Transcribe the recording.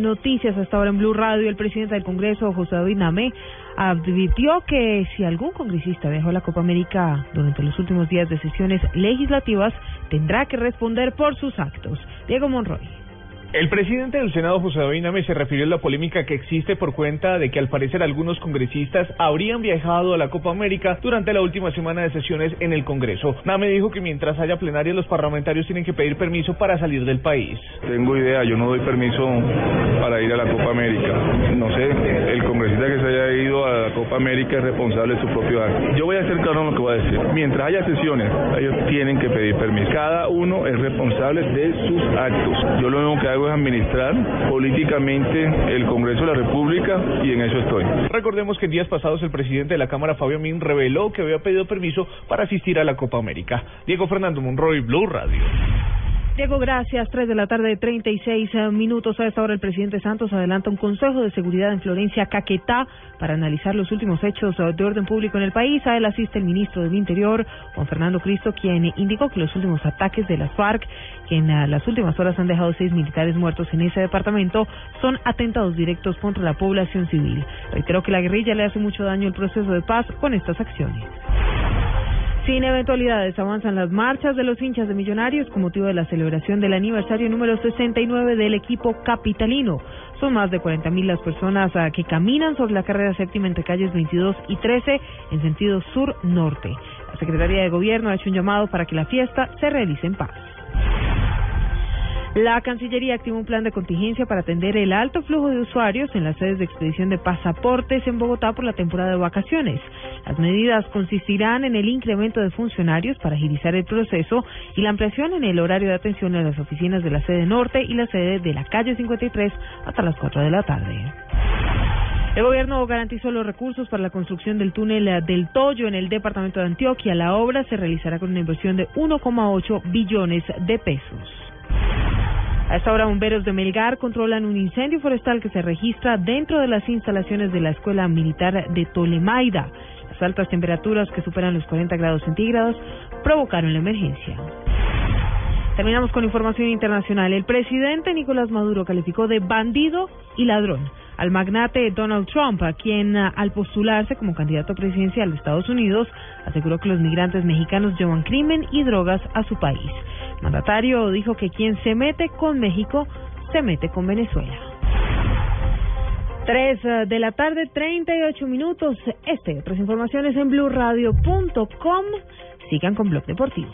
Noticias hasta ahora en Blue Radio. El presidente del Congreso, José David Name, advirtió que si algún congresista dejó la Copa América durante los últimos días de sesiones legislativas, tendrá que responder por sus actos. Diego Monroy. El presidente del Senado, José David Name, se refirió a la polémica que existe por cuenta de que al parecer algunos congresistas habrían viajado a la Copa América durante la última semana de sesiones en el Congreso. Name dijo que mientras haya plenaria los parlamentarios tienen que pedir permiso para salir del país. Tengo idea, yo no doy permiso para ir a la Copa América. No sé, el congresista que se haya ido a Copa América es responsable de su propio acto. Yo voy a hacer claro lo que voy a decir. Mientras haya sesiones, ellos tienen que pedir permiso. Cada uno es responsable de sus actos. Yo lo único que hago es administrar políticamente el Congreso de la República y en eso estoy. Recordemos que días pasados el presidente de la Cámara, Fabio Min, reveló que había pedido permiso para asistir a la Copa América. Diego Fernando Monroy, Blue Radio. Diego, gracias. Tres de la tarde, 36 eh, minutos. A esta hora, el presidente Santos adelanta un consejo de seguridad en Florencia, Caquetá, para analizar los últimos hechos eh, de orden público en el país. A él asiste el ministro del Interior, Juan Fernando Cristo, quien indicó que los últimos ataques de las FARC, que en eh, las últimas horas han dejado seis militares muertos en ese departamento, son atentados directos contra la población civil. Reiteró que la guerrilla le hace mucho daño al proceso de paz con estas acciones. Sin eventualidades, avanzan las marchas de los hinchas de Millonarios con motivo de la celebración del aniversario número 69 del equipo capitalino. Son más de 40.000 las personas ah, que caminan sobre la carrera séptima entre calles 22 y 13 en sentido sur-norte. La Secretaría de Gobierno ha hecho un llamado para que la fiesta se realice en paz. La Cancillería activó un plan de contingencia para atender el alto flujo de usuarios en las sedes de expedición de pasaportes en Bogotá por la temporada de vacaciones. Las medidas consistirán en el incremento de funcionarios para agilizar el proceso y la ampliación en el horario de atención en las oficinas de la sede norte y la sede de la calle 53 hasta las 4 de la tarde. El gobierno garantizó los recursos para la construcción del túnel del Toyo en el departamento de Antioquia. La obra se realizará con una inversión de 1,8 billones de pesos. A esta hora, bomberos de Melgar controlan un incendio forestal que se registra dentro de las instalaciones de la Escuela Militar de Tolemaida. Las altas temperaturas que superan los 40 grados centígrados provocaron la emergencia. Terminamos con información internacional. El presidente Nicolás Maduro calificó de bandido y ladrón al magnate Donald Trump, a quien al postularse como candidato presidencial de Estados Unidos aseguró que los migrantes mexicanos llevan crimen y drogas a su país. Mandatario dijo que quien se mete con México se mete con Venezuela. Tres de la tarde, 38 minutos. Este y otras informaciones en blueradio.com. Sigan con Blog Deportivo.